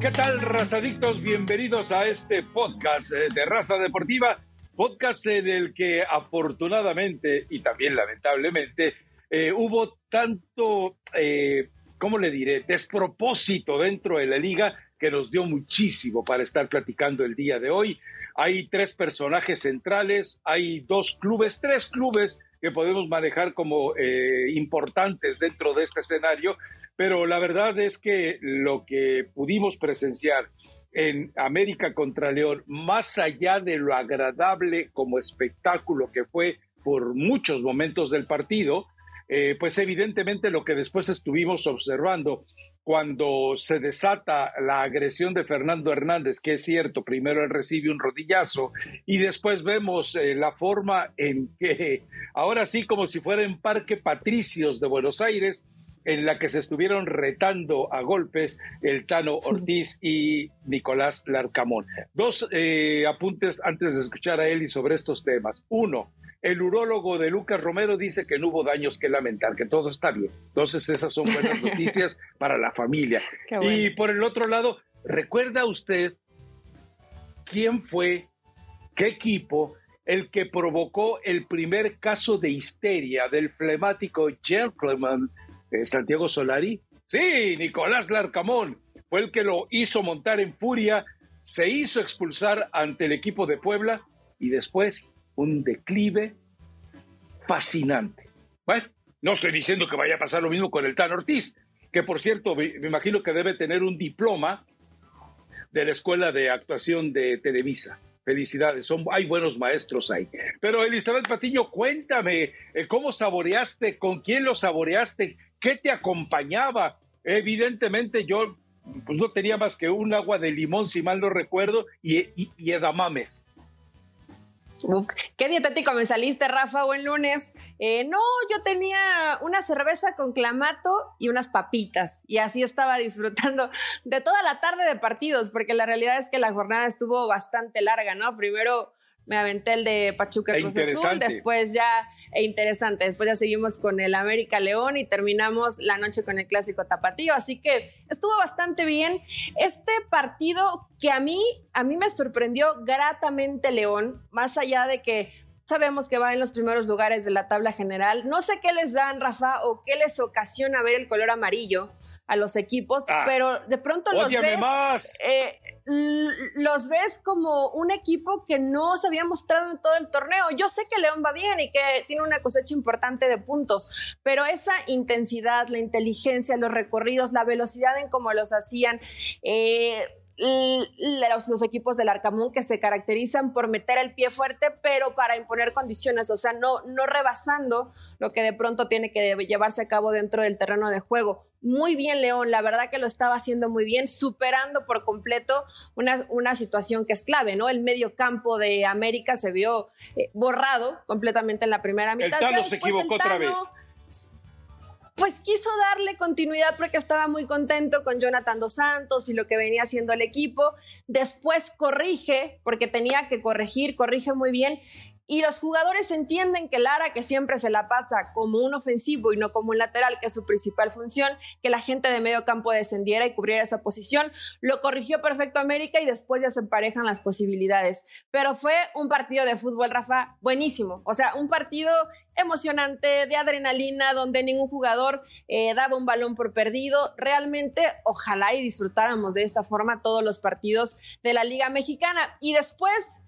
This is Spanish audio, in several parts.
¿Qué tal, razadictos? Bienvenidos a este podcast eh, de Raza Deportiva, podcast en el que afortunadamente y también lamentablemente eh, hubo tanto, eh, ¿cómo le diré?, despropósito dentro de la liga que nos dio muchísimo para estar platicando el día de hoy. Hay tres personajes centrales, hay dos clubes, tres clubes que podemos manejar como eh, importantes dentro de este escenario, pero la verdad es que lo que pudimos presenciar en América contra León, más allá de lo agradable como espectáculo que fue por muchos momentos del partido, eh, pues evidentemente lo que después estuvimos observando cuando se desata la agresión de Fernando Hernández, que es cierto, primero él recibe un rodillazo y después vemos eh, la forma en que, ahora sí como si fuera en Parque Patricios de Buenos Aires, en la que se estuvieron retando a golpes el Tano Ortiz y Nicolás Larcamón. Dos eh, apuntes antes de escuchar a Eli sobre estos temas. Uno, el urólogo de Lucas Romero dice que no hubo daños que lamentar, que todo está bien. Entonces esas son buenas noticias para la familia. Y por el otro lado, ¿recuerda usted quién fue, qué equipo el que provocó el primer caso de histeria del flemático gentleman eh, Santiago Solari? Sí, Nicolás Larcamón fue el que lo hizo montar en furia, se hizo expulsar ante el equipo de Puebla y después un declive fascinante. Bueno, no estoy diciendo que vaya a pasar lo mismo con el Tan Ortiz, que por cierto me, imagino que debe tener un diploma de la Escuela de Actuación de Televisa. Felicidades, hay buenos maestros ahí. Pero Elizabeth Patiño, cuéntame, eh, ¿cómo saboreaste? ¿Con quién lo saboreaste? ¿Qué te acompañaba? Evidentemente yo pues no tenía más que un agua de limón, si mal no recuerdo, y, y, y edamames. qué dietético me saliste, Rafa, buen lunes. Eh, no, yo tenía una cerveza con clamato y unas papitas y así estaba disfrutando de toda la tarde de partidos, porque la realidad es que la jornada estuvo bastante larga, ¿no? Primero me aventé el de Pachuca Cruz Azul, después ya, e interesante, después ya seguimos con el América León y terminamos la noche con el Clásico Tapatío, así que estuvo bastante bien. Este partido que a mí, a mí me sorprendió gratamente León, más allá de que sabemos que va en los primeros lugares de la tabla general, no sé qué les dan, Rafa, o qué les ocasiona ver el color amarillo a los equipos, ah, pero de pronto los ves, eh, los ves como un equipo que no se había mostrado en todo el torneo. Yo sé que León va bien y que tiene una cosecha importante de puntos, pero esa intensidad, la inteligencia, los recorridos, la velocidad en cómo los hacían, eh, los, los, equipos del Arcamón que se caracterizan por meter el pie fuerte, pero para imponer condiciones, o sea, no, no rebasando lo que de pronto tiene que llevarse a cabo dentro del terreno de juego. Muy bien, León, la verdad que lo estaba haciendo muy bien, superando por completo una, una situación que es clave, ¿no? El medio campo de América se vio eh, borrado completamente en la primera mitad. El Tano se equivocó otra vez pues quiso darle continuidad porque estaba muy contento con Jonathan Dos Santos y lo que venía haciendo el equipo. Después corrige, porque tenía que corregir, corrige muy bien y los jugadores entienden que Lara, que siempre se la pasa como un ofensivo y no como un lateral, que es su principal función, que la gente de medio campo descendiera y cubriera esa posición, lo corrigió perfecto América y después ya se emparejan las posibilidades. Pero fue un partido de fútbol, Rafa, buenísimo. O sea, un partido emocionante, de adrenalina, donde ningún jugador eh, daba un balón por perdido. Realmente, ojalá y disfrutáramos de esta forma todos los partidos de la Liga Mexicana. Y después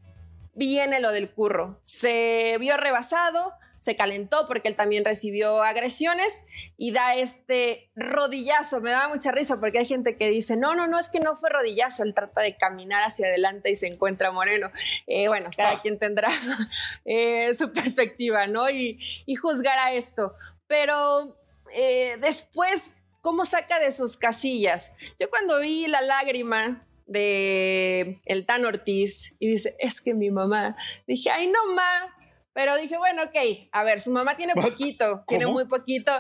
viene lo del curro. Se vio rebasado, se calentó porque él también recibió agresiones y da este rodillazo. Me da mucha risa porque hay gente que dice, no, no, no, es que no fue rodillazo, él trata de caminar hacia adelante y se encuentra Moreno. Eh, bueno, cada quien tendrá eh, su perspectiva, ¿no? Y, y juzgará esto. Pero eh, después, ¿cómo saca de sus casillas? Yo cuando vi la lágrima de el Tan Ortiz y dice, es que mi mamá, dije, ay no ma, Pero dije, bueno, ok, a ver, su mamá tiene poquito, tiene muy poquito.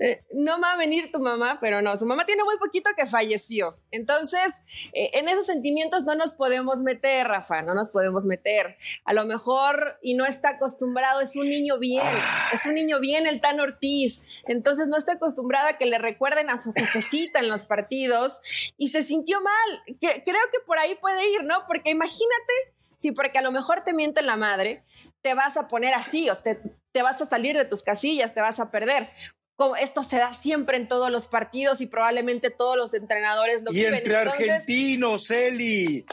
Eh, no va a venir tu mamá, pero no, su mamá tiene muy poquito que falleció. Entonces, eh, en esos sentimientos no nos podemos meter, Rafa, no nos podemos meter. A lo mejor, y no está acostumbrado, es un niño bien, es un niño bien el Tan Ortiz. Entonces, no está acostumbrado a que le recuerden a su jefecita en los partidos y se sintió mal. Que, creo que por ahí puede ir, ¿no? Porque imagínate Sí, porque a lo mejor te miente la madre, te vas a poner así o te, te vas a salir de tus casillas, te vas a perder. Como esto se da siempre en todos los partidos y probablemente todos los entrenadores lo y viven. Entre argentinos, Eli.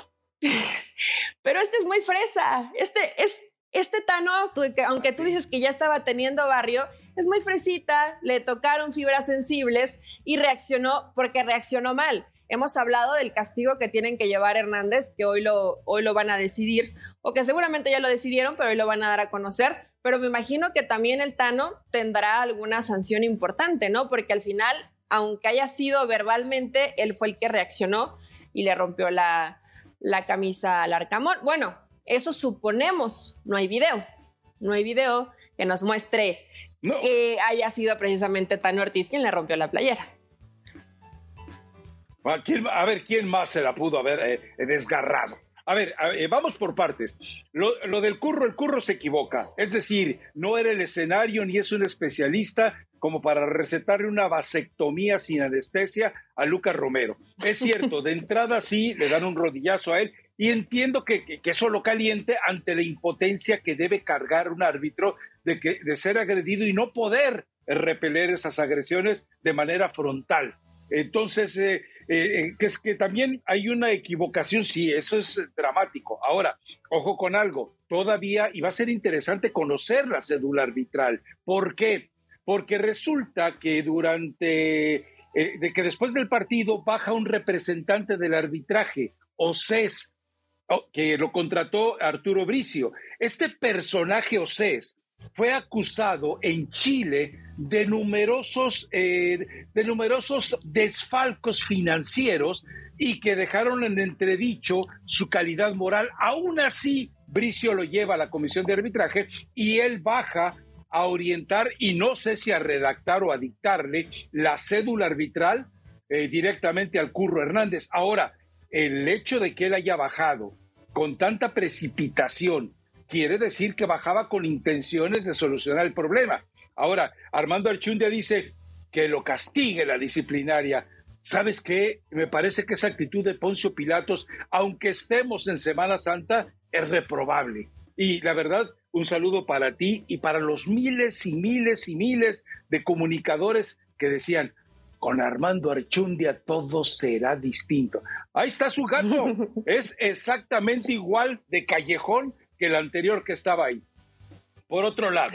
Pero este es muy fresa. Este es este Tano, aunque tú dices que ya estaba teniendo barrio, es muy fresita, le tocaron fibras sensibles y reaccionó porque reaccionó mal. Hemos hablado del castigo que tienen que llevar Hernández, que hoy lo, hoy lo van a decidir, o que seguramente ya lo decidieron, pero hoy lo van a dar a conocer. Pero me imagino que también el Tano tendrá alguna sanción importante, ¿no? Porque al final, aunque haya sido verbalmente, él fue el que reaccionó y le rompió la, la camisa al Arcamón. Bueno, eso suponemos, no hay video, no hay video que nos muestre que haya sido precisamente Tano Ortiz quien le rompió la playera. A ver, ¿quién más se la pudo haber eh, desgarrado? A ver, eh, vamos por partes. Lo, del curro, el curro se equivoca. Es decir, no era el escenario ni es un especialista como para recetarle una vasectomía sin anestesia a Lucas Romero. Es cierto, de entrada sí le dan un rodillazo a él y entiendo que, que, eso lo caliente ante la impotencia que debe cargar un árbitro de, que, de ser agredido y no poder repeler esas agresiones de manera frontal. Entonces, eh, eh, que es que también hay una equivocación, sí, eso es dramático. Ahora, ojo con algo, todavía, y va a ser interesante conocer la cédula arbitral. ¿Por qué? Porque resulta que durante, eh, de que después del partido baja un representante del arbitraje, OCES, que lo contrató Arturo Bricio. Este personaje OCES fue acusado en Chile de numerosos, eh, de numerosos desfalcos financieros y que dejaron en entredicho su calidad moral. Aún así, Bricio lo lleva a la comisión de arbitraje y él baja a orientar y no sé si a redactar o a dictarle la cédula arbitral eh, directamente al Curro Hernández. Ahora, el hecho de que él haya bajado con tanta precipitación quiere decir que bajaba con intenciones de solucionar el problema. Ahora, Armando Archundia dice que lo castigue la disciplinaria. ¿Sabes qué? Me parece que esa actitud de Poncio Pilatos, aunque estemos en Semana Santa, es reprobable. Y la verdad, un saludo para ti y para los miles y miles y miles de comunicadores que decían, con Armando Archundia todo será distinto. Ahí está su gato. es exactamente igual de callejón que el anterior que estaba ahí. Por otro lado,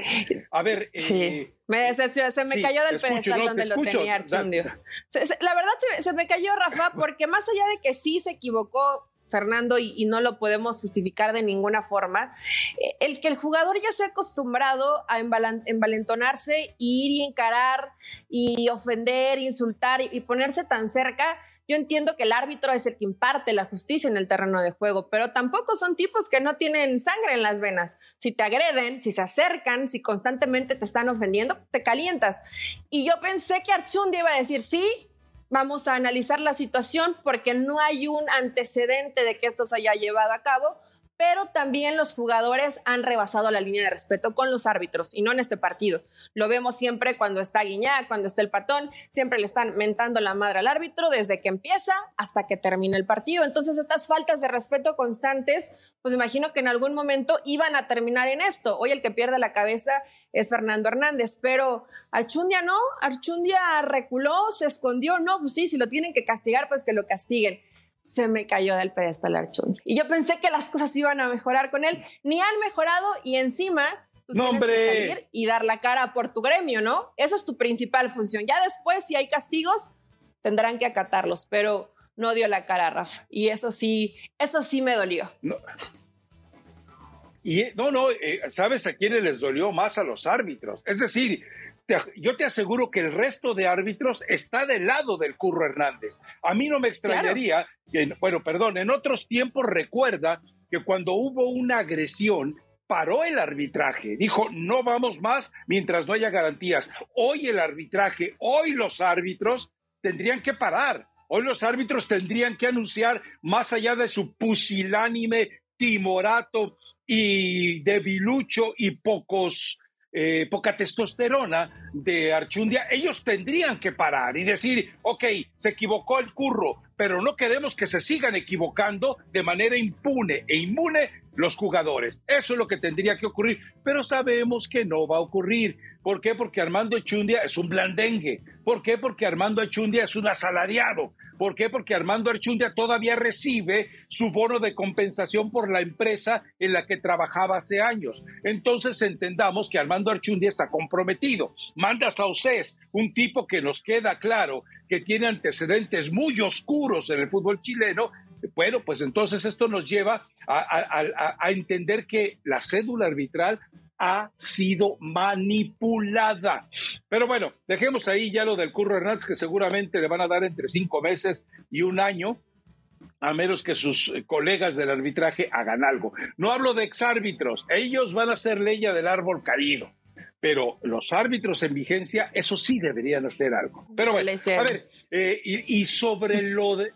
a ver. Sí. Eh, me decepcionó, se me cayó del pedestal donde lo tenía Archundio. La verdad se, me cayó, Rafa, porque más allá de que sí se equivocó Fernando y, no lo podemos justificar de ninguna forma, eh, el que el jugador ya se ha acostumbrado a envalentonarse, ir y encarar y ofender, insultar y ponerse tan cerca, yo entiendo que el árbitro es el que imparte la justicia en el terreno de juego, pero tampoco son tipos que no tienen sangre en las venas. Si te agreden, si se acercan, si constantemente te están ofendiendo, te calientas. Y yo pensé que Archundi iba a decir, sí, vamos a analizar la situación porque no hay un antecedente de que esto se haya llevado a cabo, pero también los jugadores han rebasado la línea de respeto con los árbitros y no en este partido. Lo vemos siempre cuando está Guiñá, cuando está el patón, siempre le están mentando la madre al árbitro desde que empieza hasta que termina el partido. Entonces estas faltas de respeto constantes, pues imagino que en algún momento iban a terminar en esto. Hoy el que pierde la cabeza es Fernando Hernández, pero Archundia no, Archundia reculó, se escondió, no, pues sí, si lo tienen que castigar, pues que lo castiguen se me cayó del pedestal Archun. Y yo pensé que las cosas iban a mejorar con él. Ni han mejorado y encima tú tienes que salir y dar la cara por tu gremio, ¿no? Eso es tu principal función. Ya después, si hay castigos, tendrán que acatarlos, pero no dio la cara, Rafa. Y eso sí, eso sí me dolió. No. Y no, no, eh, ¿sabes a quiénes les dolió más a los árbitros? Es decir, yo te aseguro que el resto de árbitros está del lado del Curro Hernández. A mí no me extrañaría, que, bueno, perdón, en otros tiempos recuerda que cuando hubo una agresión, paró el arbitraje, dijo, no vamos más mientras no haya garantías. Hoy el arbitraje, hoy los árbitros tendrían que parar. Hoy los árbitros tendrían que anunciar, más allá de su pusilánime, timorato y debilucho y pocos eh, poca testosterona de Archundia, ellos tendrían que parar y decir, ok, se equivocó el curro, pero no queremos que se sigan equivocando de manera impune e inmune los jugadores. Eso es lo que tendría que ocurrir, pero sabemos que no va a ocurrir. ¿Por qué? Porque Armando Echundia es un blandengue. ¿Por qué? Porque Armando Echundia es un asalariado. ¿Por qué? Porque Armando Echundia todavía recibe su bono de compensación por la empresa en la que trabajaba hace años. Entonces entendamos que Armando Archundia está comprometido. Manda a Océs, un tipo que nos queda claro que tiene antecedentes muy oscuros en el fútbol chileno, bueno, pues entonces esto nos lleva a, entender que la cédula arbitral ha sido manipulada. Pero bueno, dejemos ahí ya lo del Curro Hernández, que seguramente le van a dar entre cinco meses y un año, a menos que sus colegas del arbitraje hagan algo. No hablo de exárbitros, ellos van a ser leña del árbol caído. Pero los árbitros en vigencia, eso sí deberían hacer algo. Pero bueno, a ver, eh, y sobre lo de,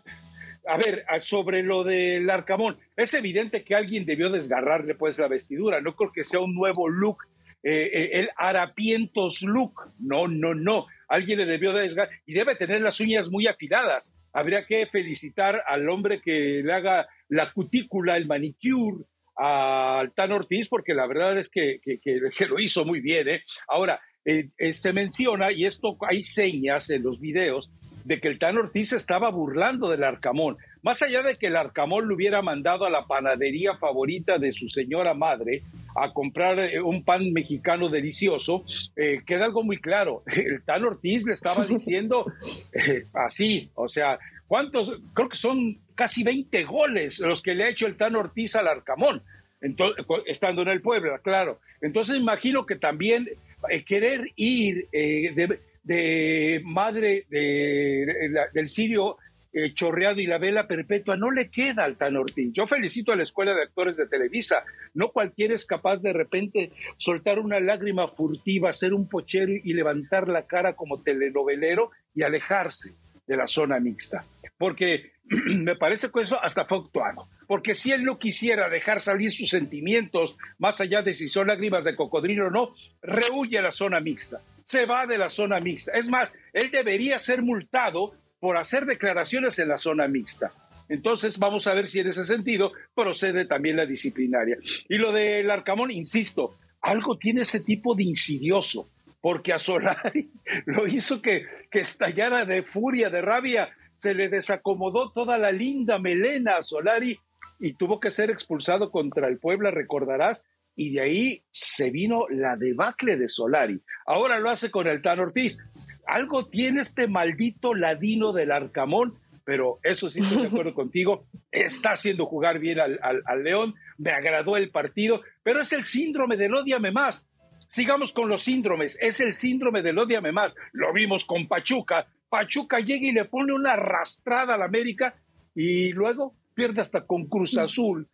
a ver, sobre lo del Arcamón, es evidente que alguien debió desgarrarle pues la vestidura, no creo que sea un nuevo look, eh, eh, el harapientos look, no, no, no, alguien le debió desgarrar y debe tener las uñas muy afiladas. Habría que felicitar al hombre que le haga la cutícula, el manicure al Tan Ortiz, porque la verdad es que, que, lo hizo muy bien. ¿eh? Ahora, se menciona, y esto hay señas en los videos, de que el Tan Ortiz estaba burlando del Arcamón. Más allá de que el Arcamón le hubiera mandado a la panadería favorita de su señora madre a comprar eh, un pan mexicano delicioso, eh, queda algo muy claro. El Tan Ortiz le estaba diciendo eh, así, o sea, ¿cuántos? Creo que son casi 20 goles los que le ha hecho el Tan Ortiz al Arcamón. estando en el pueblo, claro. Entonces imagino que también querer ir de, de madre del sirio eh, chorreado y la vela perpetua no le queda al Tan Ortiz. Yo felicito a la Escuela de Actores de Televisa. No cualquiera es capaz de repente soltar una lágrima furtiva, hacer un pochero y levantar la cara como telenovelero y alejarse de la zona mixta. Porque me parece que eso hasta fue actuado. Porque si él no quisiera dejar salir sus sentimientos, más allá de si son lágrimas de cocodrilo o no, rehuye a la zona mixta se va de la zona mixta. Es más, él debería ser multado por hacer declaraciones en la zona mixta. Entonces vamos a ver si en ese sentido procede también la disciplinaria. Y lo del Arcamón, insisto, algo tiene ese tipo de insidioso, porque a Solari lo hizo que, que estallara de furia, de rabia, se le desacomodó toda la linda melena a Solari y tuvo que ser expulsado contra el Puebla, recordarás, y de ahí se vino la debacle de Solari. Ahora lo hace con el Tan Ortiz. Algo tiene este maldito ladino del Arcamón, pero eso sí estoy de acuerdo contigo, está haciendo jugar bien al, León, me agradó el partido, pero es el síndrome del odiame más. Sigamos con los síndromes, es el síndrome del odiame más. Lo vimos con Pachuca. Pachuca llega y le pone una arrastrada al América y luego pierde hasta con Cruz Azul.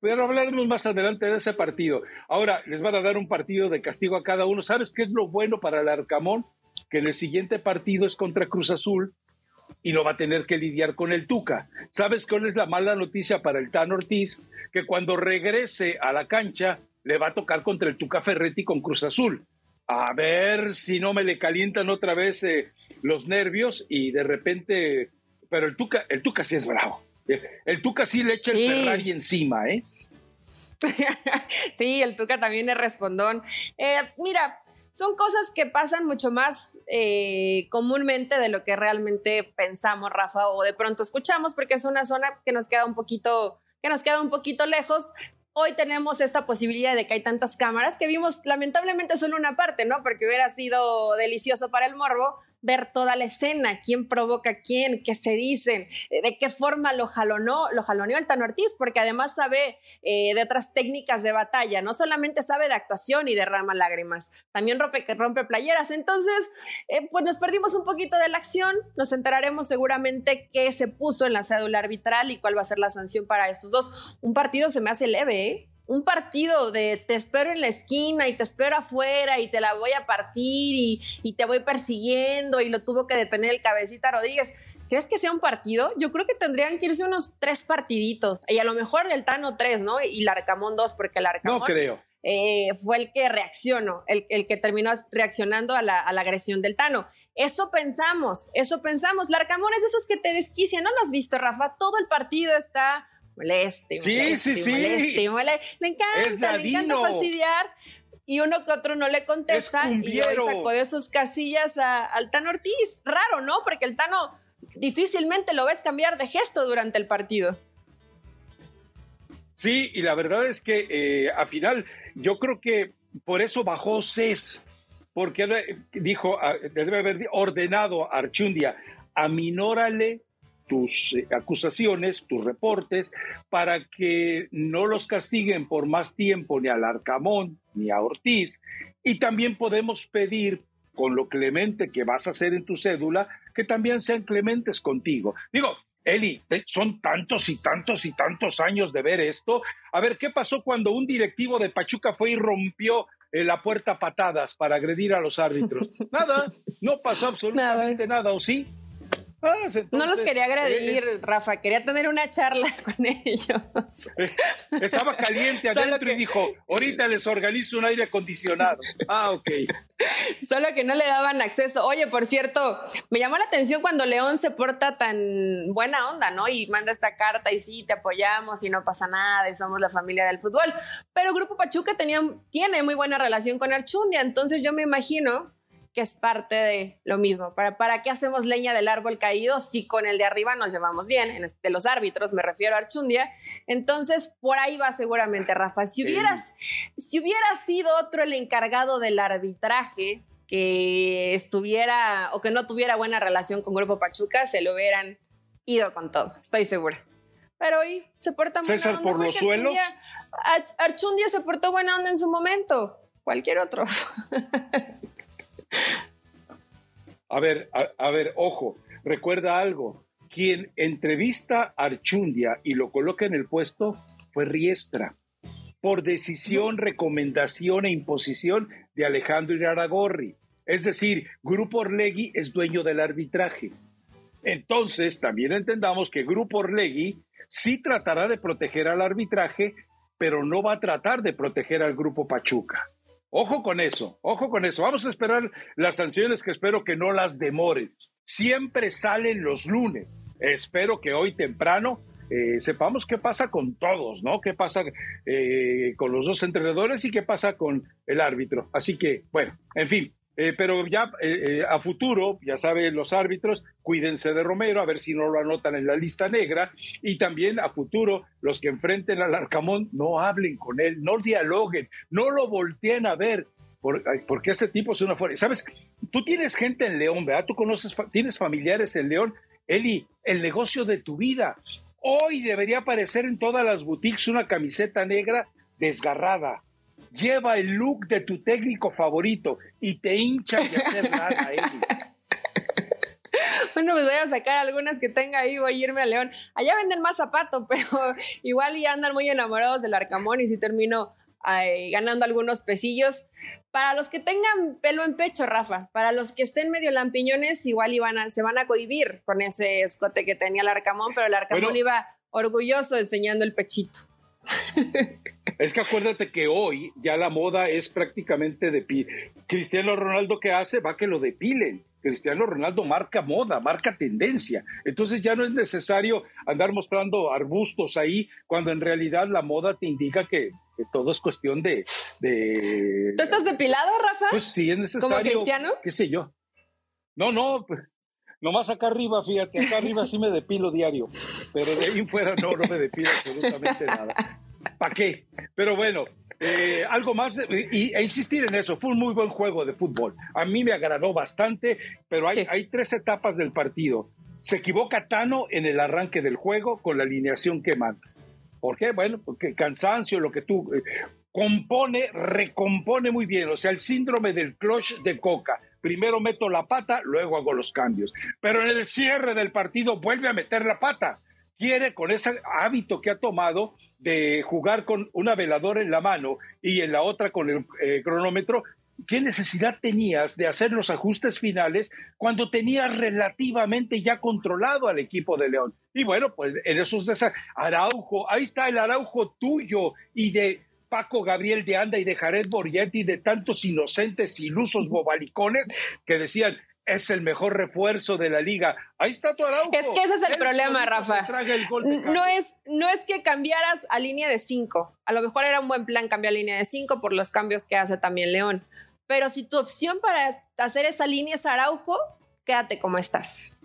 Pero hablaremos más adelante de ese partido. Ahora les van a dar un partido de castigo a cada uno. ¿Sabes qué es lo bueno para el Arcamón? Que en el siguiente partido es contra Cruz Azul y no va a tener que lidiar con el Tuca. ¿Sabes cuál es la mala noticia para el Tan Ortiz? Que cuando regrese a la cancha le va a tocar contra el Tuca Ferretti con Cruz Azul. A ver si no me le calientan otra vez eh, los nervios y de repente... Pero el Tuca, el Tuca sí es bravo. El Tuca sí le echa el Ferrari encima, ¿eh? sí, el Tuca también es respondón. Eh, mira, son cosas que pasan mucho más eh, comúnmente de lo que realmente pensamos, Rafa, o de pronto escuchamos, porque es una zona que nos queda un poquito, que nos queda un poquito lejos. Hoy tenemos esta posibilidad de que hay tantas cámaras que vimos lamentablemente solo una parte, ¿no? Porque hubiera sido delicioso para el morbo, ver toda la escena, quién provoca a quién, qué se dicen, eh, de qué forma lo jalonó, lo jaloneó el Tano Ortiz, porque además sabe eh, de otras técnicas de batalla, no solamente sabe de actuación y derrama lágrimas, también rompe, rompe playeras. Entonces, eh, pues nos perdimos un poquito de la acción, nos enteraremos seguramente qué se puso en la cédula arbitral y cuál va a ser la sanción para estos dos. Un partido se me hace leve, ¿eh? Un partido de te espero en la esquina y te espero afuera y te la voy a partir y, te voy persiguiendo y lo tuvo que detener el cabecita Rodríguez. ¿Crees que sea un partido? Yo creo que tendrían que irse unos tres partiditos y a lo mejor el Tano tres, ¿no? Y Larcamón dos, porque el Arcamón no creo. Eh, fue el que reaccionó, el, que terminó reaccionando a la, agresión del Tano. Eso pensamos, eso pensamos. Larcamón es de esos que te desquician, ¿no lo has visto, Rafa? Todo el partido está moleste, moleste, sí, sí, sí. Le encanta, le encanta fastidiar y uno que otro no le contesta y hoy sacó de sus casillas al Tano Ortiz. Raro, ¿no? Porque el Tano difícilmente lo ves cambiar de gesto durante el partido. Sí, y la verdad es que eh, al final yo creo que por eso bajó CES, porque dijo, debe haber ordenado a Archundia, aminórale tus eh, acusaciones, tus reportes, para que no los castiguen por más tiempo ni al Arcamón ni a Ortiz. Y también podemos pedir, con lo clemente que vas a hacer en tu cédula, que también sean clementes contigo. Digo, Eli, eh, son tantos y tantos y tantos años de ver esto. A ver, ¿qué pasó cuando un directivo de Pachuca fue y rompió eh, la puerta patadas para agredir a los árbitros? Nada, no pasó absolutamente nada, ¿o sí? Ah, no los quería agredir, Rafa, quería tener una charla con ellos. Estaba caliente adentro y dijo, ahorita les organizo un aire acondicionado. Ah, ok. Solo que no le daban acceso. Oye, por cierto, me llamó la atención cuando León se porta tan buena onda, ¿no? Y manda esta carta y sí, te apoyamos y no pasa nada y somos la familia del fútbol. Pero Grupo Pachuca tenía, tiene muy buena relación con Archundia, entonces yo me imagino que es parte de lo mismo. ¿Para, ¿Para qué hacemos leña del árbol caído si con el de arriba nos llevamos bien? de los árbitros, me refiero a Archundia. Entonces, por ahí va seguramente, Rafa. Si hubieras, si hubiera sido otro el encargado del arbitraje, que estuviera o que no tuviera buena relación con Grupo Pachuca, se lo hubieran ido con todo, estoy segura. Pero hoy se porta muy César por los suelos. Archundia se portó buena onda en su momento, cualquier otro. A ver, a, ver, ojo, recuerda algo. Quien entrevista a Archundia y lo coloca en el puesto fue Riestra, por decisión, recomendación e imposición de Alejandro Iraragorri. Es decir, Grupo Orlegui es dueño del arbitraje. Entonces, también entendamos que Grupo Orlegui sí tratará de proteger al arbitraje, pero no va a tratar de proteger al Grupo Pachuca. Ojo con eso, ojo con eso. Vamos a esperar las sanciones que espero que no las demoren. Siempre salen los lunes. Espero que hoy temprano eh, sepamos qué pasa con todos, ¿no? ¿Qué pasa eh, con los dos entrenadores y qué pasa con el árbitro? Así que, bueno, en fin, eh, pero ya eh, eh, a futuro, ya saben los árbitros, cuídense de Romero, a ver si no lo anotan en la lista negra. Y también a futuro, los que enfrenten al Arcamón, no hablen con él, no dialoguen, no lo volteen a ver, porque ese tipo es una fuerza. Sabes, tú tienes gente en León, ¿verdad? Tú conoces, tienes familiares en León. Eli, el negocio de tu vida. Hoy debería aparecer en todas las boutiques una camiseta negra desgarrada lleva el look de tu técnico favorito y te hincha de hacer nada, Bueno, pues voy a sacar algunas que tenga ahí, voy a irme a León. Allá venden más zapato, pero igual ya andan muy enamorados del Arcamón y si termino ganando algunos pesillos. Para los que tengan pelo en pecho, Rafa, para los que estén medio lampiñones, igual iban a, se van a cohibir con ese escote que tenía el Arcamón, pero el Arcamón iba orgulloso enseñando el pechito. Es que acuérdate que hoy ya la moda es prácticamente de Cristiano Ronaldo que hace va que lo depilen. Cristiano Ronaldo marca moda, marca tendencia. Entonces ya no es necesario andar mostrando arbustos ahí cuando en realidad la moda te indica que, todo es cuestión de, de, ¿Tú estás depilado, Rafa? Pues sí, es necesario. ¿Como Cristiano? ¿Qué sé yo? No, no, pues, nomás acá arriba, fíjate, acá arriba sí me depilo diario, pero de ahí fuera no, no me depilo absolutamente nada. ¿Para qué? Pero bueno, eh, algo más, y, e insistir en eso, fue un muy buen juego de fútbol. A mí me agradó bastante, pero hay, hay tres etapas del partido. Se equivoca Tano en el arranque del juego con la alineación que manda. ¿Por qué? Bueno, porque cansancio, lo que tú eh, compone, recompone muy bien. O sea, el síndrome del clutch de coca. Primero meto la pata, luego hago los cambios. Pero en el cierre del partido vuelve a meter la pata quiere con ese hábito que ha tomado de jugar con una veladora en la mano y en la otra con el eh, cronómetro, ¿qué necesidad tenías de hacer los ajustes finales cuando tenías relativamente ya controlado al equipo de León? Y bueno, pues en esos de Araujo, ahí está el Araujo tuyo y de Paco Gabriel de Anda y de Jared Borgetti, de tantos inocentes, ilusos bobalicones que decían, es el mejor refuerzo de la liga. Ahí está tu Araujo. Es que ese es el problema, Rafa. No es, no es que cambiaras a línea de cinco. A lo mejor era un buen plan cambiar a línea de cinco por los cambios que hace también León. Pero si tu opción para hacer esa línea es Araujo, quédate como estás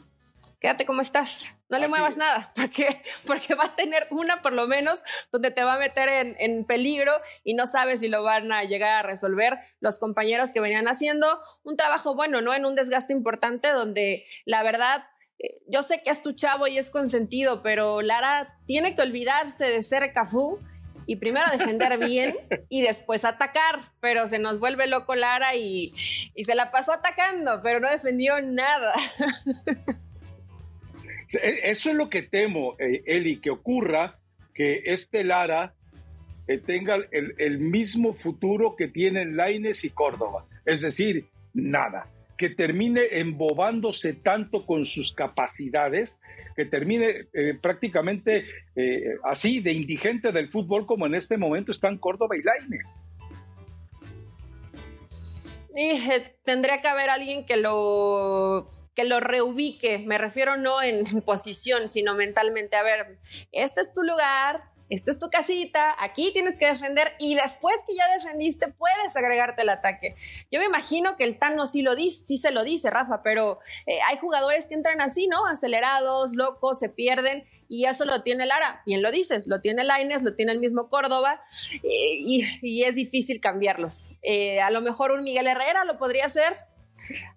quédate como estás, no le muevas nada, porque, porque va a tener una por lo menos donde te va a meter en, en, peligro y no sabes si lo van a llegar a resolver los compañeros que venían haciendo un trabajo bueno, ¿no? En un desgaste importante donde la verdad... Eh, yo sé que es tu chavo y es consentido, pero Lara tiene que olvidarse de ser Cafú y primero defender bien y después atacar, pero se nos vuelve loco Lara y, y se la pasó atacando, pero no defendió nada. E, eso es lo que temo, eh, Eli, que ocurra que este Lara eh, tenga el, mismo futuro que tienen Laines y Córdoba. Es decir, nada. Que termine embobándose tanto con sus capacidades, que termine eh, prácticamente así de indigente del fútbol como en este momento están Córdoba y Laines. Eh, tendría que haber alguien que lo, que lo reubique. Me refiero no en posición, sino mentalmente. A ver, este es tu lugar, esta es tu casita, aquí tienes que defender y después que ya defendiste puedes agregarte el ataque. Yo me imagino que el Tano sí lo dice, sí se lo dice, Rafa, pero eh, hay jugadores que entran así, ¿no? Acelerados, locos, se pierden y eso lo tiene Lara, bien lo dices, lo tiene Laines, lo tiene el mismo Córdoba y, es difícil cambiarlos. Eh, a lo mejor un Miguel Herrera lo podría hacer,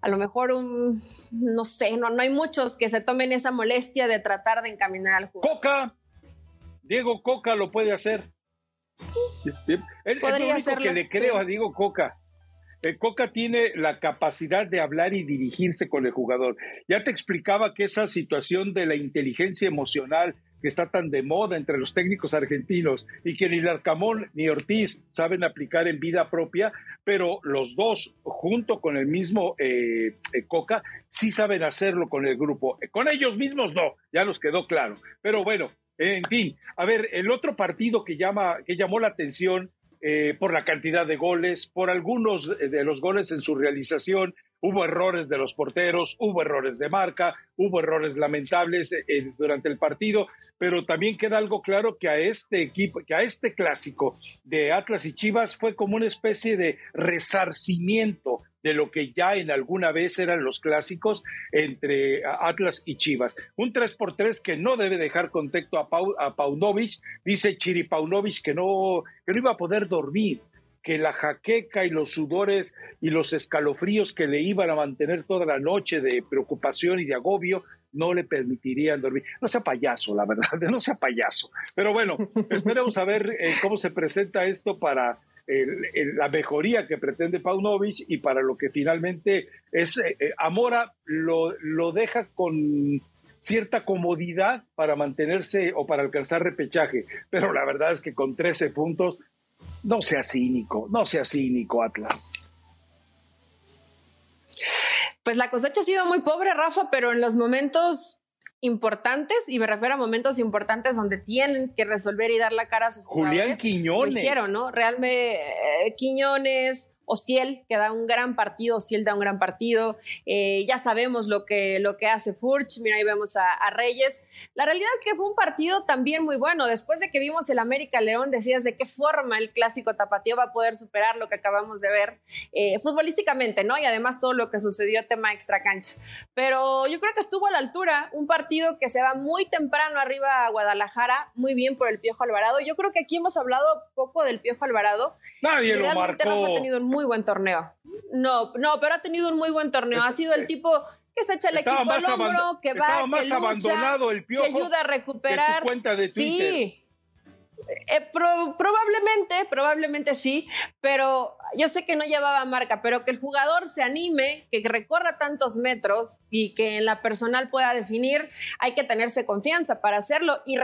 a lo mejor un, no sé, no, no hay muchos que se tomen esa molestia de tratar de encaminar al jugador. Coca, Diego Coca lo puede hacer. Es, lo único que le creo a Diego Coca. Eh, Coca tiene la capacidad de hablar y dirigirse con el jugador. Ya te explicaba que esa situación de la inteligencia emocional que está tan de moda entre los técnicos argentinos y que ni Larcamón ni Ortiz saben aplicar en vida propia, pero los dos, junto con el mismo eh, eh, Coca, sí saben hacerlo con el grupo. Con ellos mismos no, ya nos quedó claro. Pero bueno, en fin, a ver, el otro partido que, llama, que llamó la atención eh, por la cantidad de goles, por algunos de los goles en su realización, hubo errores de los porteros, hubo errores de marca, hubo errores lamentables eh, durante el partido, pero también queda algo claro que a este equipo, que a este clásico de Atlas y Chivas fue como una especie de resarcimiento de lo que ya en alguna vez eran los clásicos entre Atlas y Chivas. Un 3 por 3 que no debe dejar contexto a, a Paunovic, dice Chiri Paunovic que no, que no iba a poder dormir que la jaqueca y los sudores y los escalofríos que le iban a mantener toda la noche de preocupación y de agobio no le permitirían dormir. No sea payaso, la verdad, no sea payaso. Pero bueno, esperemos a ver eh, cómo se presenta esto para la mejoría que pretende Paunovic y para lo que finalmente es eh, eh, Amora lo, lo deja con cierta comodidad para mantenerse o para alcanzar repechaje, pero la verdad es que con 13 puntos no sea cínico, no sea cínico Atlas. Pues la cosecha ha sido muy pobre, Rafa, pero en los momentos importantes, y me refiero a momentos importantes donde tienen que resolver y dar la cara a sus Julián Quiñones. Lo hicieron, ¿no? Realmente eh, Quiñones, Ociel, que da un gran partido, Ociel da un gran partido, eh, ya sabemos lo que, lo que hace Furch, mira ahí vemos a, Reyes. La realidad es que fue un partido también muy bueno, después de que vimos el América León, decías de qué forma el clásico tapatío va a poder superar lo que acabamos de ver eh, futbolísticamente, ¿no? Y además todo lo que sucedió tema extra cancha. Pero yo creo que estuvo a la altura, un partido que se va muy temprano arriba a Guadalajara, muy bien por el Piojo Alvarado. Yo creo que aquí hemos hablado poco del Piojo Alvarado. Nadie lo marcó. ha tenido un muy buen torneo. No, no, pero ha tenido un muy buen torneo. Ha sido el tipo que se echa el equipo al hombro, que va, más que abandonado el piojo que ayuda a recuperar. cuenta de Sí. Eh, probablemente, probablemente sí, pero yo sé que no llevaba marca, pero que el jugador se anime, que recorra tantos metros y que en la personal pueda definir, hay que tenerse confianza para hacerlo y,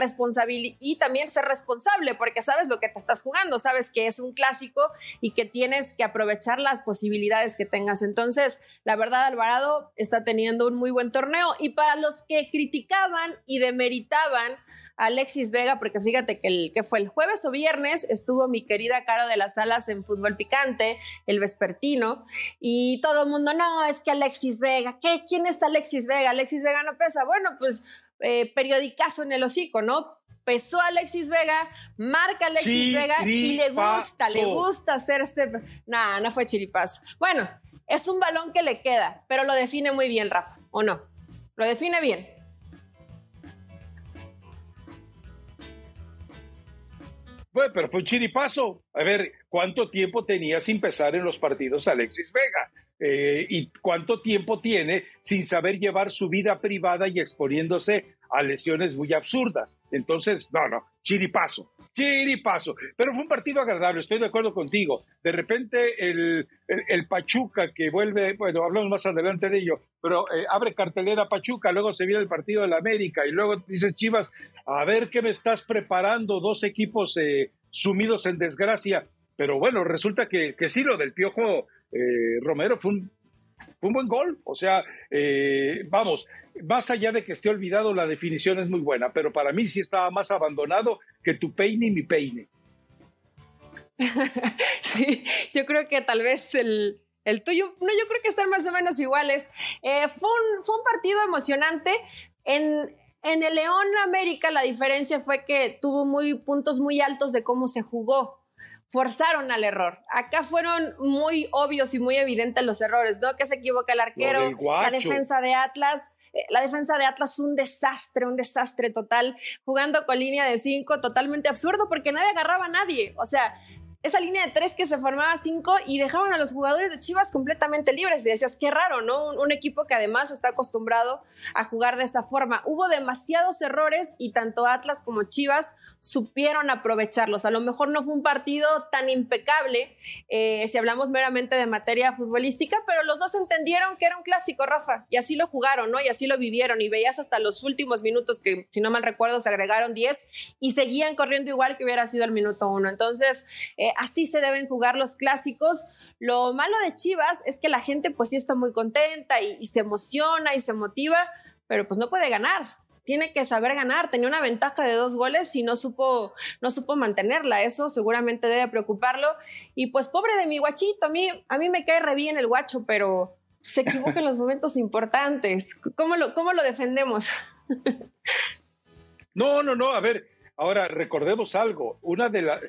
y también ser responsable, porque sabes lo que te estás jugando, sabes que es un clásico y que tienes que aprovechar las posibilidades que tengas. Entonces, la verdad, Alvarado está teniendo un muy buen torneo y para los que criticaban y demeritaban a Alexis Vega, porque fíjate que, el, que fue el jueves o viernes, estuvo mi querida Caro de las Alas en Fútbol Picante, el vespertino, y todo el mundo, no, es que Alexis Vega, ¿qué? ¿Quién es Alexis Vega? Alexis Vega no pesa. Bueno, pues eh, periodicazo en el hocico, ¿no? pesó Alexis Vega, marca Alexis Vega y le gusta, le gusta hacerse. Nah, no fue chiripazo. Bueno, es un balón que le queda, pero lo define muy bien, Rafa, ¿o no? Lo define bien. Bueno, pero fue un chiripazo. A ver, ¿cuánto tiempo tenía sin pesar en los partidos Alexis Vega? Eh, ¿Y cuánto tiempo tiene sin saber llevar su vida privada y exponiéndose a lesiones muy absurdas? Entonces, no, no, chiripazo, chiripazo. Pero fue un partido agradable, estoy de acuerdo contigo. De repente el, el, Pachuca que vuelve, bueno, hablamos más adelante de ello, pero eh, abre cartelera Pachuca, luego se viene el partido de la América y luego dices Chivas, a ver qué me estás preparando, dos equipos eh, sumidos en desgracia. Pero bueno, resulta que, que sí, lo del Piojo eh, Romero fue un, buen gol. O sea, eh, vamos, más allá de que esté olvidado, la definición es muy buena, pero para mí sí estaba más abandonado que tu peine y mi peine. sí, yo creo que tal vez el, el tuyo, no, yo creo que están más o menos iguales. Eh, fue, un, fue un partido emocionante. En, en el León América la diferencia fue que tuvo muy puntos muy altos de cómo se jugó forzaron al error. Acá fueron muy obvios y muy evidentes los errores, ¿no? Que se equivoca el arquero, la defensa de Atlas. Eh, la defensa de Atlas un desastre, un desastre total, jugando con línea de cinco, totalmente absurdo porque nadie agarraba a nadie. O sea, esa línea de tres que se formaba cinco y dejaban a los jugadores de Chivas completamente libres. Y decías, qué raro, ¿no? Un, equipo que además está acostumbrado a jugar de esa forma. Hubo demasiados errores y tanto Atlas como Chivas supieron aprovecharlos. A lo mejor no fue un partido tan impecable eh, si hablamos meramente de materia futbolística, pero los dos entendieron que era un clásico, Rafa, y así lo jugaron, ¿no? Y así lo vivieron. Y veías hasta los últimos minutos, que si no mal recuerdo se agregaron 10 y seguían corriendo igual que hubiera sido el minuto uno. Entonces, eh, así se deben jugar los clásicos. Lo malo de Chivas es que la gente pues sí está muy contenta y, se emociona y se motiva, pero pues no puede ganar. Tiene que saber ganar. Tenía una ventaja de dos goles y no supo, no supo mantenerla. Eso seguramente debe preocuparlo. Y pues pobre de mi guachito, a mí, a mí me cae re bien el guacho, pero se equivoca en los momentos importantes. ¿Cómo lo, cómo lo defendemos? no, no, no. A ver, ahora recordemos algo. Una de las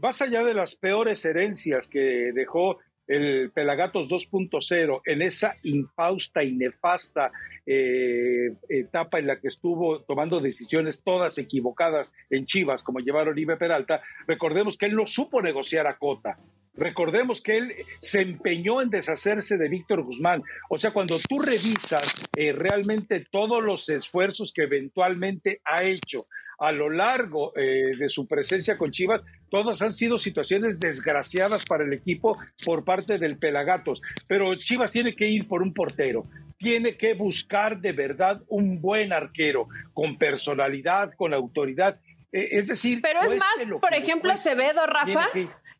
más allá de las peores herencias que dejó el Pelagatos 2.0 en esa infausta y nefasta eh, etapa en la que estuvo tomando decisiones todas equivocadas en Chivas, como llevaron Oribe Peralta, recordemos que él no supo negociar a Cota. Recordemos que él se empeñó en deshacerse de Víctor Guzmán. O sea, cuando tú revisas eh, realmente todos los esfuerzos que eventualmente ha hecho a lo largo eh, de su presencia con Chivas, todas han sido situaciones desgraciadas para el equipo por parte del Pelagatos. Pero Chivas tiene que ir por un portero, tiene que buscar de verdad un buen arquero, con personalidad, con autoridad. Eh, es decir, pero es más, por ejemplo, Acevedo, Rafa.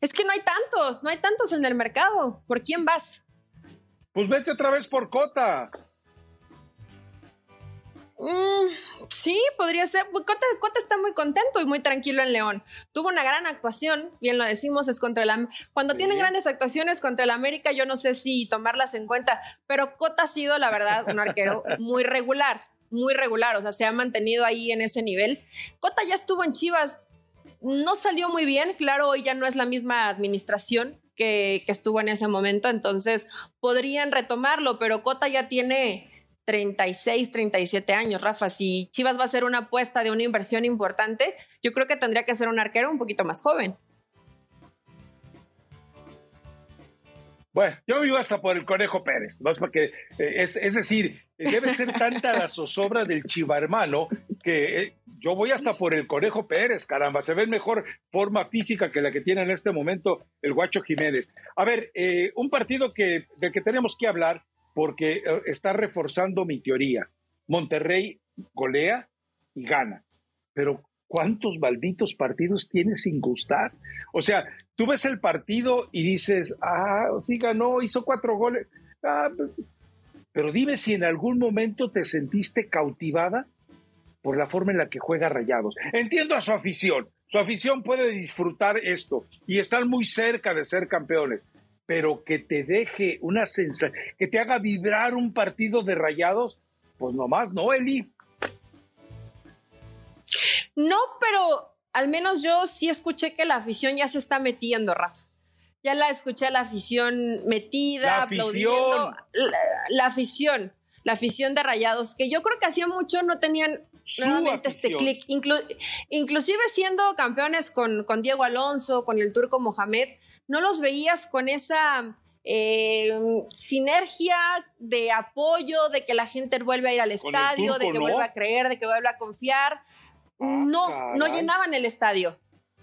Es que no hay tantos, no hay tantos en el mercado. ¿Por quién vas? Pues vete otra vez por Cota. Mm, sí, podría ser. Pues, Cota, está muy contento y muy tranquilo en León. Tuvo una gran actuación, bien lo decimos, es contra el Cuando tienen grandes actuaciones contra el América, yo no sé si tomarlas en cuenta, pero Cota ha sido, la verdad, un arquero muy regular, muy regular, o sea, se ha mantenido ahí en ese nivel. Cota ya estuvo en Chivas, no salió muy bien, claro, hoy ya no es la misma administración que, que estuvo en ese momento, entonces podrían retomarlo, pero Cota ya tiene 36, 37 años, Rafa. Si Chivas va a ser una apuesta de una inversión importante, yo creo que tendría que ser un arquero un poquito más joven. Bueno, yo vivo hasta por el Conejo Pérez, más porque eh, es, es, decir, debe ser tanta la zozobra del chiva hermano que eh, yo voy hasta por el Conejo Pérez, caramba, se ve en mejor forma física que la que tiene en este momento el Guacho Jiménez. A ver, eh, un partido que, del que tenemos que hablar porque eh, está reforzando mi teoría. Monterrey golea y gana, pero ¿cuántos malditos partidos tiene sin gustar? O sea, tú ves el partido y dices, ah, sí ganó, hizo cuatro goles. Ah, pero dime si en algún momento te sentiste cautivada por la forma en la que juega Rayados. Entiendo a su afición. Su afición puede disfrutar esto y están muy cerca de ser campeones, pero que te deje una sensación, que te haga vibrar un partido de Rayados, pues nomás no, Eli. No, pero al menos yo sí escuché que la afición ya se está metiendo, Rafa. Ya la escuché la afición metida, la aplaudiendo. La, afición, la afición de Rayados, que yo creo que hacía mucho no tenían nuevamente este clic. inclusive siendo campeones con, con, Diego Alonso, con el turco Mohamed, no los veías con esa eh, sinergia de apoyo, de que la gente vuelve a ir al estadio, de que vuelva a creer, de que vuelva a confiar. Ah, no, no llenaban el estadio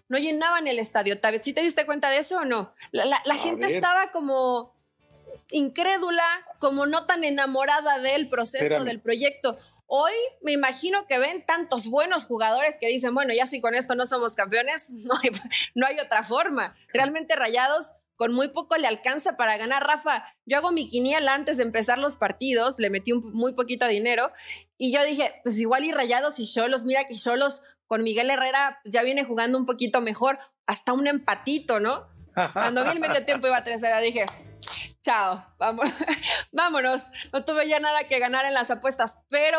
no llenaban el estadio. ¿Sí te diste cuenta de eso o no? La, gente estaba como incrédula, como no tan enamorada del proceso, del proyecto. Hoy me imagino que ven tantos buenos jugadores que dicen, bueno, ya si con esto no somos campeones, no hay, no hay otra forma. Realmente Rayados con muy poco le alcanza para ganar. Rafa, yo hago mi quiniela antes de empezar los partidos, le metí un, muy poquito de dinero y yo dije, pues igual y Rayados y Cholos, mira que Cholos con Miguel Herrera ya viene jugando un poquito mejor, hasta un empatito, ¿no? Cuando vi el medio tiempo iba a 3 dije, chao, vamos, vámonos. No tuve ya nada que ganar en las apuestas, pero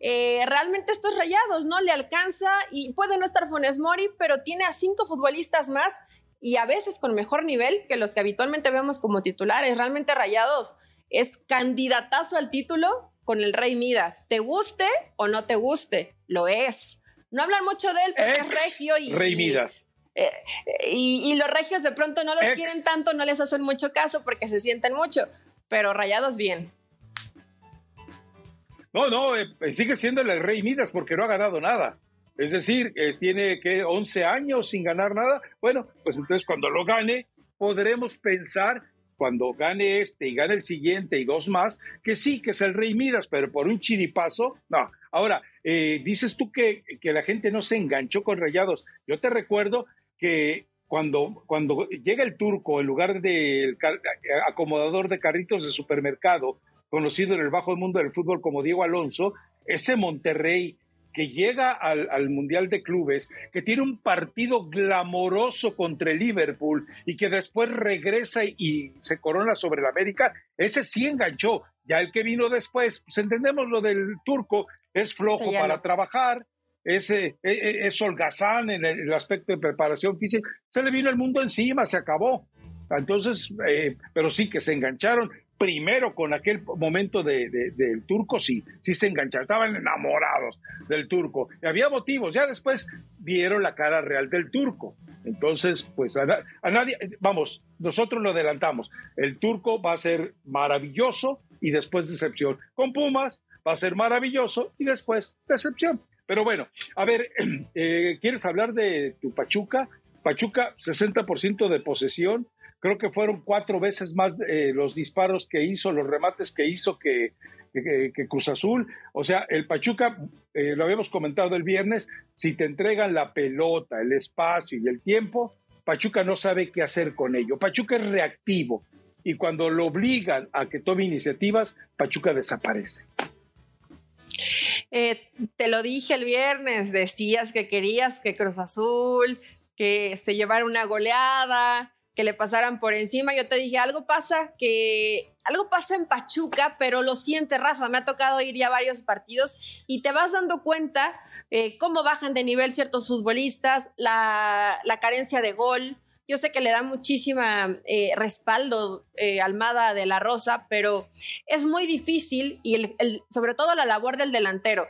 eh, realmente estos rayados, ¿no? Le alcanza y puede no estar Funes Mori, pero tiene a cinco futbolistas más y a veces con mejor nivel que los que habitualmente vemos como titulares. Realmente rayados es candidatazo al título con el Rey Midas. ¿Te guste o no te guste? Lo es. No hablan mucho de él porque es regio y. Rey Midas. Eh, y, los regios de pronto no los quieren tanto, no les hacen mucho caso porque se sienten mucho, pero rayados bien. No, no, eh, sigue siendo el Rey Midas porque no ha ganado nada. Es decir, tiene que 11 años sin ganar nada. Bueno, pues entonces cuando lo gane, podremos pensar, cuando gane este y gane el siguiente y dos más, que sí, que es el Rey Midas, pero por un chiripazo, no. Ahora, eh, dices tú que, que, la gente no se enganchó con rayados. Yo te recuerdo que cuando, cuando llega el turco, en lugar del acomodador de carritos de supermercado, conocido en el bajo mundo del fútbol como Diego Alonso, ese Monterrey que llega al, al, Mundial de Clubes, que tiene un partido glamoroso contra el Liverpool y que después regresa y se corona sobre el América, ese sí enganchó. Ya el que vino después, pues entendemos lo del turco, es flojo para trabajar, es, eh, eh, eh, es, holgazán en el, aspecto de preparación física, se le vino el mundo encima, se acabó. Entonces, pero sí que se engancharon primero con aquel momento de, del turco, sí, sí se engancharon, estaban enamorados del turco. Y había motivos, ya después vieron la cara real del turco. Entonces, pues a, a nadie, vamos, nosotros lo adelantamos. El turco va a ser maravilloso, y después decepción. Con Pumas va a ser maravilloso y después decepción. Pero bueno, a ver, eh, ¿quieres hablar de tu Pachuca? Pachuca, 60% de posesión. Creo que fueron cuatro veces más eh, los disparos que hizo, los remates que hizo que, Cruz Azul. O sea, el Pachuca, eh, lo habíamos comentado el viernes, si te entregan la pelota, el espacio y el tiempo, Pachuca no sabe qué hacer con ello. Pachuca es reactivo y cuando lo obligan a que tome iniciativas, Pachuca desaparece. Eh, te lo dije el viernes, decías que querías que Cruz Azul, que se llevara una goleada, que le pasaran por encima. Yo te dije, algo pasa que algo pasa en Pachuca, pero lo siente Rafa, me ha tocado ir ya varios partidos y te vas dando cuenta eh, cómo bajan de nivel ciertos futbolistas, la, la carencia de gol, yo sé que le da muchísima eh, respaldo eh, Almada de la Rosa, pero es muy difícil y sobre todo la labor del delantero.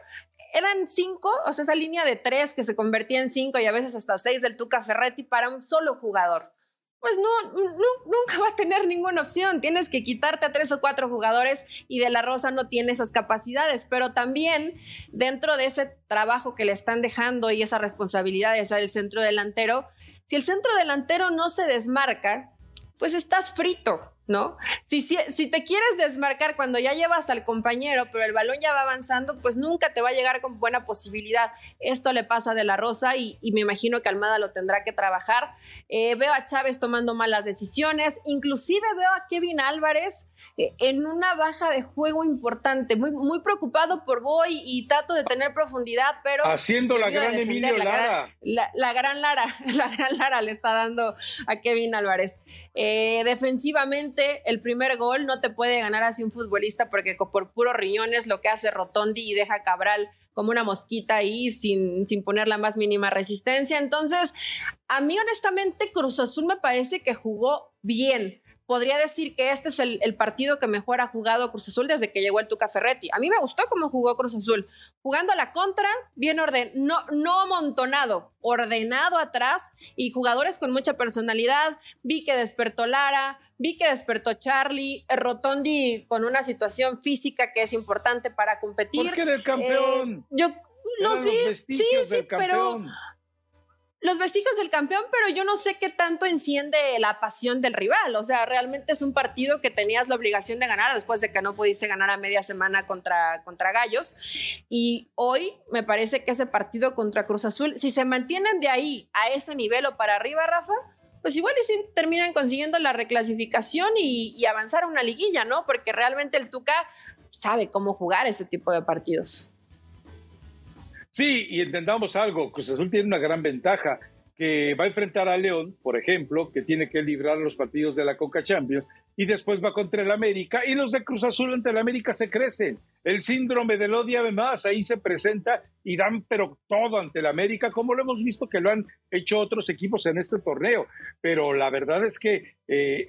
Eran cinco, o sea, esa línea de tres que se convertía en cinco y a veces hasta seis del Tuca Ferretti para un solo jugador. pues no, nunca va a tener ninguna opción. Tienes que quitarte a tres o cuatro jugadores y de la Rosa no tiene esas capacidades, pero también dentro de ese trabajo que le están dejando y esa responsabilidad de ser el centro delantero, si el centro delantero no se desmarca, pues estás frito. ¿No? Si, si, te quieres desmarcar cuando ya llevas al compañero, pero el balón ya va avanzando, pues nunca te va a llegar con buena posibilidad. Esto le pasa de la Rosa y, me imagino que Almada lo tendrá que trabajar. Eh, veo a Chávez tomando malas decisiones, inclusive veo a Kevin Álvarez eh, en una baja de juego importante, muy, muy preocupado por Boy y trato de tener profundidad, pero... Haciendo la gran Emilio Lara. la, gran Lara, la gran Lara le está dando a Kevin Álvarez. Eh, defensivamente, el primer gol no te puede ganar así un futbolista porque por puro riñones lo que hace Rotondi y deja Cabral como una mosquita ahí sin, sin poner la más mínima resistencia. Entonces, a mí honestamente Cruz Azul me parece que jugó bien podría decir que este es el, partido que mejor ha jugado Cruz Azul desde que llegó el Tuca Ferretti. A mí me gustó cómo jugó Cruz Azul. Jugando a la contra, bien ordenado, no, no amontonado, ordenado atrás y jugadores con mucha personalidad. Vi que despertó Lara, vi que despertó Charlie, Rotondi con una situación física que es importante para competir. ¿Por qué el campeón? Eh, yo los vi, sí, sí, pero los vestigios del campeón, pero yo no sé qué tanto enciende la pasión del rival. O sea, realmente es un partido que tenías la obligación de ganar después de que no pudiste ganar a media semana contra, contra Gallos. Y hoy me parece que ese partido contra Cruz Azul, si se mantienen de ahí a ese nivel o para arriba, Rafa, pues igual y si terminan consiguiendo la reclasificación y, avanzar a una liguilla, ¿no? Porque realmente el Tuca sabe cómo jugar ese tipo de partidos. Sí, y entendamos algo, Cruz Azul tiene una gran ventaja, que va a enfrentar a León, por ejemplo, que tiene que librar los partidos de la Coca Champions, y después va contra el América y los de Cruz Azul ante el América se crecen. El síndrome del odio además ahí se presenta y dan pero todo ante el América, como lo hemos visto que lo han hecho otros equipos en este torneo. Pero la verdad es que eh,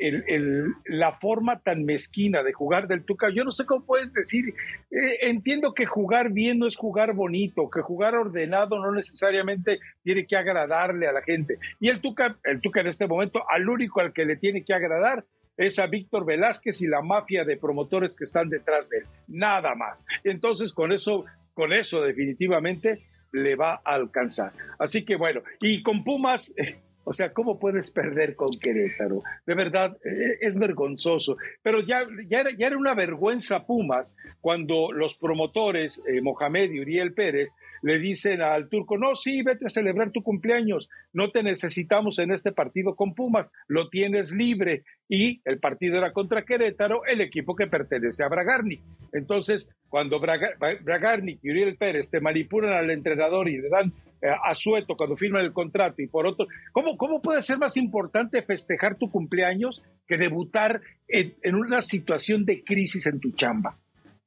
la forma tan mezquina de jugar del Tuca, yo no sé cómo puedes decir, eh, entiendo que jugar bien no es jugar bonito, que jugar ordenado no necesariamente tiene que agradarle a la gente. Y el Tuca, el Tuca en este momento, al único al que le tiene que agradar es a Víctor Velázquez y la mafia de promotores que están detrás de él. Nada más. Entonces, con eso, con eso definitivamente le va a alcanzar. Así que bueno, y con Pumas, eh, o sea, ¿cómo puedes perder con Querétaro? De verdad, eh, es vergonzoso. Pero ya, ya, era, una vergüenza Pumas cuando los promotores, eh, Mohamed y Uriel Pérez, le dicen al turco, no, sí, vete a celebrar tu cumpleaños, no te necesitamos en este partido con Pumas, lo tienes libre. Y el partido era contra Querétaro, el equipo que pertenece a Bragarni. Entonces, cuando Bragarni y Uriel Pérez te manipulan al entrenador y le dan eh, a cuando firman el contrato y por otro, ¿cómo, ¿cómo puede ser más importante festejar tu cumpleaños que debutar en, una situación de crisis en tu chamba?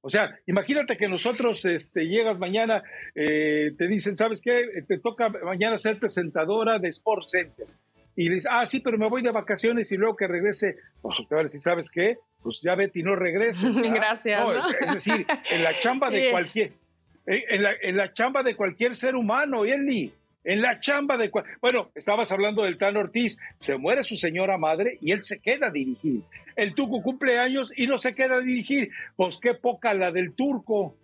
O sea, imagínate que nosotros este, llegas mañana, eh, te dicen, ¿sabes qué? Te toca mañana ser presentadora de Sports Center. Y le dices, ah, sí, pero me voy de vacaciones y luego que regrese, pues te va a decir, ¿sabes qué? Pues ya vete y no regreses. Gracias. Es decir, en la chamba de cualquier, en la, chamba de cualquier ser humano, Eli. En la chamba de... Bueno, estabas hablando del Tan Ortiz. Se muere su señora madre y él se queda a dirigir. El Tuco cumple años y no se queda a dirigir. Pues qué poca la del turco.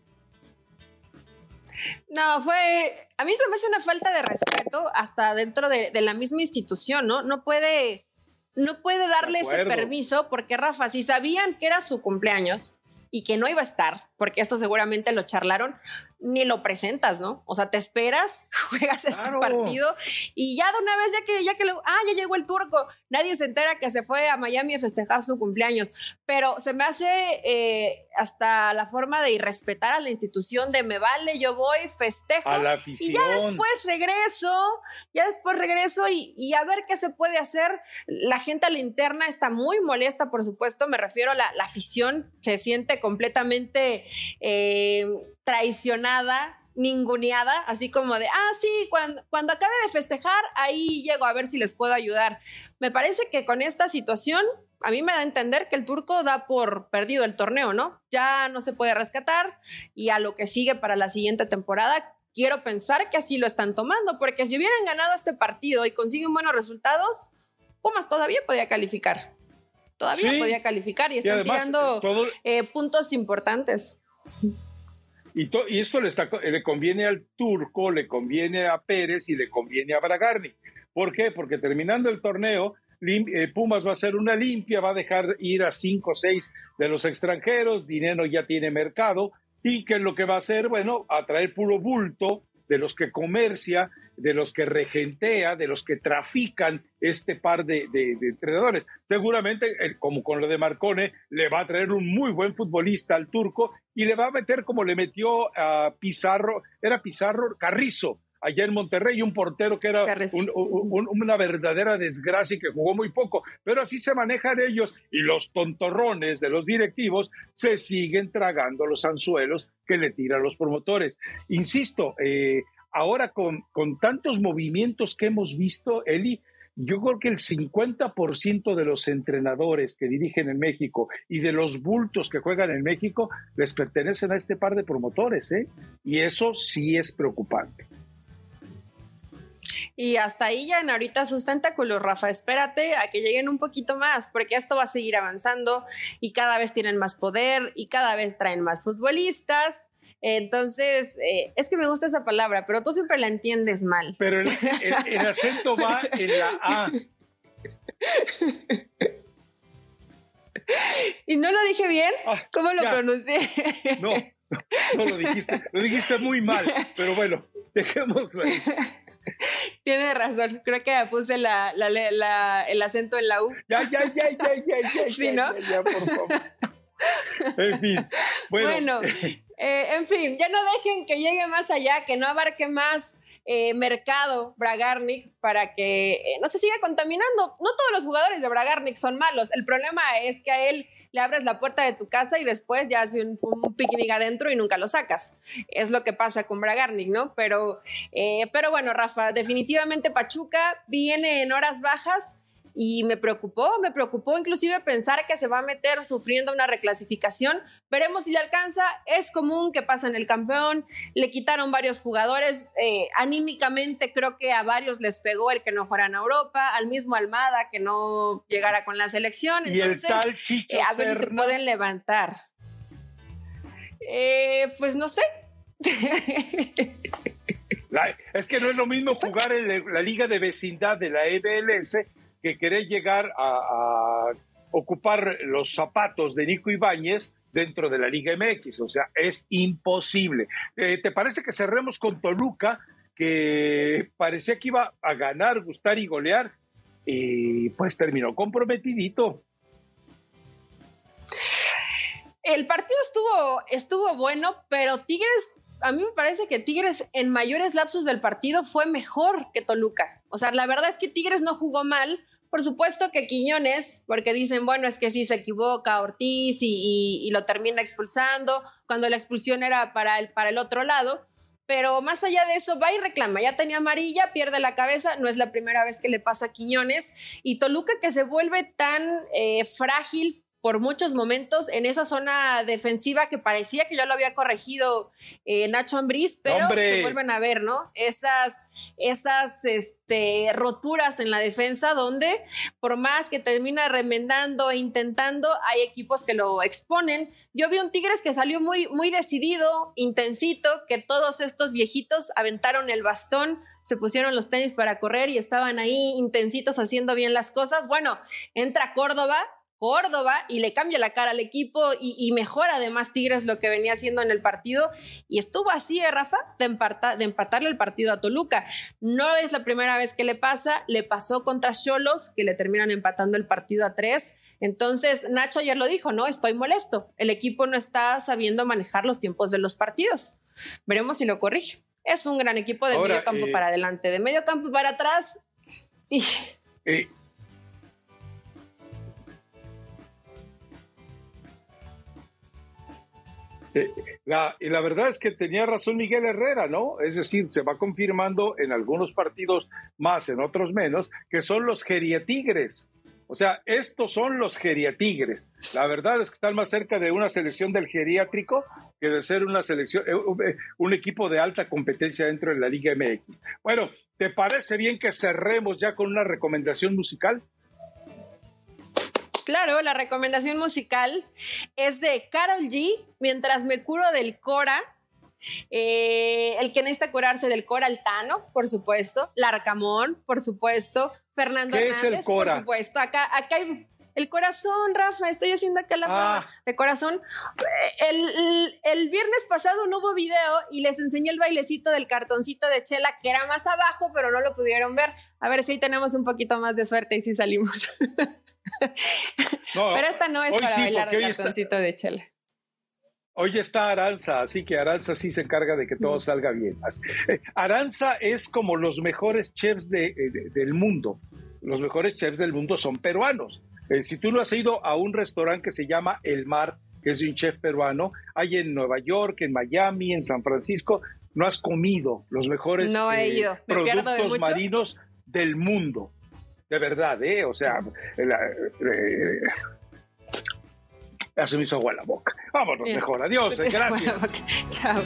No, fue. A mí se me hace una falta de respeto hasta dentro de, la misma institución, ¿no? No puede. No puede darle ese permiso porque, Rafa, si sabían que era su cumpleaños y que no iba a estar, porque esto seguramente lo charlaron, ni lo presentas, ¿no? O sea, te esperas, juegas este partido y ya de una vez, ya que, ya que lo, ah, ya llegó el turco, nadie se entera que se fue a Miami a festejar su cumpleaños, pero se me hace eh, hasta la forma de irrespetar a la institución de me vale, yo voy, festejo. A la. Y ya después regreso, ya después regreso y, y, a ver qué se puede hacer. La gente a la interna está muy molesta, por supuesto, me refiero a la, la afición, se siente completamente... Eh, traicionada, ninguneada, así como de, ah, sí, cuando, cuando acabe de festejar, ahí llego a ver si les puedo ayudar. Me parece que con esta situación, a mí me da a entender que el turco da por perdido el torneo, ¿no? Ya no se puede rescatar y a lo que sigue para la siguiente temporada, quiero pensar que así lo están tomando, porque si hubieran ganado este partido y consiguen buenos resultados, Pumas todavía podía calificar. Todavía podía calificar y están tirando eh, puntos importantes. Y, y esto le, está, le conviene al turco, le conviene a Pérez y le conviene a Bragarni. ¿Por qué? Porque terminando el torneo, eh, Pumas va a hacer una limpia, va a dejar ir a cinco o seis de los extranjeros, dinero ya tiene mercado, y que lo que va a hacer, bueno, atraer puro bulto de los que comercia, de los que regentea, de los que trafican este par de, entrenadores. Seguramente, eh, como con lo de Marcone, le va a traer un muy buen futbolista al turco y le va a meter como le metió a Pizarro, era Pizarro Carrizo, allá en Monterrey, un portero que era una verdadera desgracia y que jugó muy poco. Pero así se manejan ellos y los tontorrones de los directivos se siguen tragando los anzuelos que le tiran los promotores. Insisto, eh, ahora con, con tantos movimientos que hemos visto, Eli, yo creo que el 50% de los entrenadores que dirigen en México y de los bultos que juegan en México les pertenecen a este par de promotores, ¿eh? Y eso sí es preocupante. Y hasta ahí ya en ahorita sus tentáculos, Rafa. Espérate a que lleguen un poquito más, porque esto va a seguir avanzando y cada vez tienen más poder y cada vez traen más futbolistas. Entonces, eh, es que me gusta esa palabra, pero tú siempre la entiendes mal. Pero el, acento va en la A. ¿Y no lo dije bien? Ah, ¿Cómo lo pronuncié? No, no, lo dijiste. Lo dijiste muy mal, pero bueno, dejémoslo ahí. Tiene razón, creo que puse la, el acento en la U. Ya, ya, ya, ya, ya, ya. Sí, ¿no? Ya, por favor. En fin. Bueno, eh, en fin, ya no dejen que llegue más allá, que no abarque más eh, mercado Bragarnik para que eh, no se siga contaminando. No todos los jugadores de Bragarnik son malos. El problema es que a él le abres la puerta de tu casa y después ya hace un, picnic adentro y nunca lo sacas. Es lo que pasa con Bragarnik, ¿no? Pero, pero bueno, Rafa, definitivamente Pachuca viene en horas bajas y me preocupó, me preocupó inclusive pensar que se va a meter sufriendo una reclasificación. Veremos si le alcanza. Es común que pasa en el campeón. Le quitaron varios jugadores. Eh, anímicamente creo que a varios les pegó el que no fueran a Europa. Al mismo Almada que no llegara con la selección. Entonces, eh, a ver si se pueden levantar. Eh, pues no sé. es que no es lo mismo jugar en la liga de vecindad de la EBLS que querer llegar a, ocupar los zapatos de Nico Ibáñez dentro de la Liga MX. O sea, es imposible. Eh, ¿Te parece que cerremos con Toluca, que parecía que iba a ganar, gustar y golear? Y pues terminó comprometidito. El partido estuvo, estuvo bueno, pero Tigres a mí me parece que Tigres en mayores lapsos del partido fue mejor que Toluca. O sea, la verdad es que Tigres no jugó mal. Por supuesto que Quiñones, porque dicen, bueno, es que sí se equivoca Ortiz y, lo termina expulsando, cuando la expulsión era para el, para el otro lado. Pero más allá de eso, va y reclama. Ya tenía amarilla, pierde la cabeza. No es la primera vez que le pasa a Quiñones. Y Toluca que se vuelve tan eh, frágil por muchos momentos en esa zona defensiva que parecía que ya lo había corregido eh, Nacho Ambriz, pero se vuelven a ver, ¿no? Esas, esas este, roturas en la defensa donde por más que termina remendando e intentando, hay equipos que lo exponen. Yo vi un Tigres que salió muy, muy decidido, intensito, que todos estos viejitos aventaron el bastón, se pusieron los tenis para correr y estaban ahí intensitos haciendo bien las cosas. Bueno, entra Córdoba Córdoba y le cambia la cara al equipo y, mejora además Tigres lo que venía haciendo en el partido y estuvo así, ¿eh, Rafa, de, empatarle el partido a Toluca. No es la primera vez que le pasa, le pasó contra Cholos, que le terminan empatando el partido a tres. Entonces, Nacho ayer lo dijo, ¿no? Estoy molesto. El equipo no está sabiendo manejar los tiempos de los partidos. Veremos si lo corrige. Es un gran equipo de medio campo eh, para adelante, de medio campo para atrás. Y... Eh, la, y la verdad es que tenía razón Miguel Herrera, ¿no? Es decir, se va confirmando en algunos partidos más, en otros menos, que son los geriatigres. O sea, estos son los geriatigres. La verdad es que están más cerca de una selección del geriátrico que de ser una selección, eh, eh, un equipo de alta competencia dentro de la Liga MX. Bueno, ¿te parece bien que cerremos ya con una recomendación musical? Claro, la recomendación musical es de Carol G, Mientras me curo del Cora. Eh, el que necesita curarse del Cora Altano, por supuesto. Larcamón, por supuesto. Fernando Hernández, por supuesto. Acá, acá hay el corazón, Rafa, estoy haciendo acá la ah. de corazón. El, viernes pasado no hubo video y les enseñé el bailecito del cartoncito de Chela, que era más abajo, pero no lo pudieron ver. A ver si hoy tenemos un poquito más de suerte y si salimos. pero esta no es para bailar el de Chela. Hoy está Aranza, así que Aranza sí se encarga de que todo mm. salga bien. Aranza es como los mejores chefs eh, del mundo. Los mejores chefs del mundo son peruanos. Eh, si tú no has ido a un restaurante que se llama El Mar, que es de un chef peruano, hay en Nueva York, en Miami, en San Francisco, no has comido los mejores eh, productos marinos del mundo. De verdad, ¿eh? O sea, eh, se me hizo agua la boca. Vámonos mejor. Adiós. Gracias. Chao.